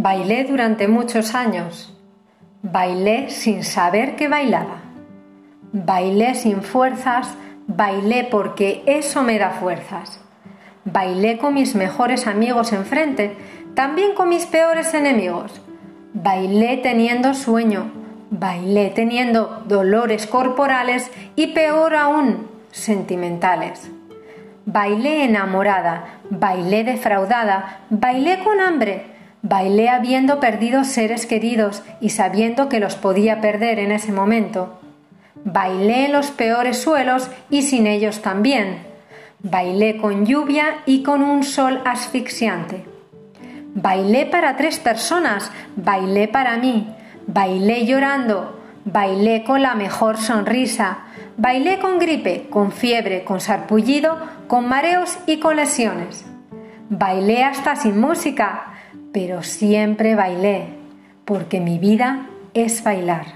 Bailé durante muchos años. Bailé sin saber que bailaba. Bailé sin fuerzas, bailé porque eso me da fuerzas. Bailé con mis mejores amigos enfrente, también con mis peores enemigos. Bailé teniendo sueño, bailé teniendo dolores corporales y peor aún, sentimentales. Bailé enamorada, bailé defraudada, bailé con hambre, Bailé habiendo perdido seres queridos y sabiendo que los podía perder en ese momento. Bailé en los peores suelos y sin ellos también. Bailé con lluvia y con un sol asfixiante. Bailé para tres personas, bailé para mí, bailé llorando, bailé con la mejor sonrisa, bailé con gripe, con fiebre, con sarpullido, con mareos y con lesiones. Bailé hasta sin música, pero siempre bailé, porque mi vida es bailar.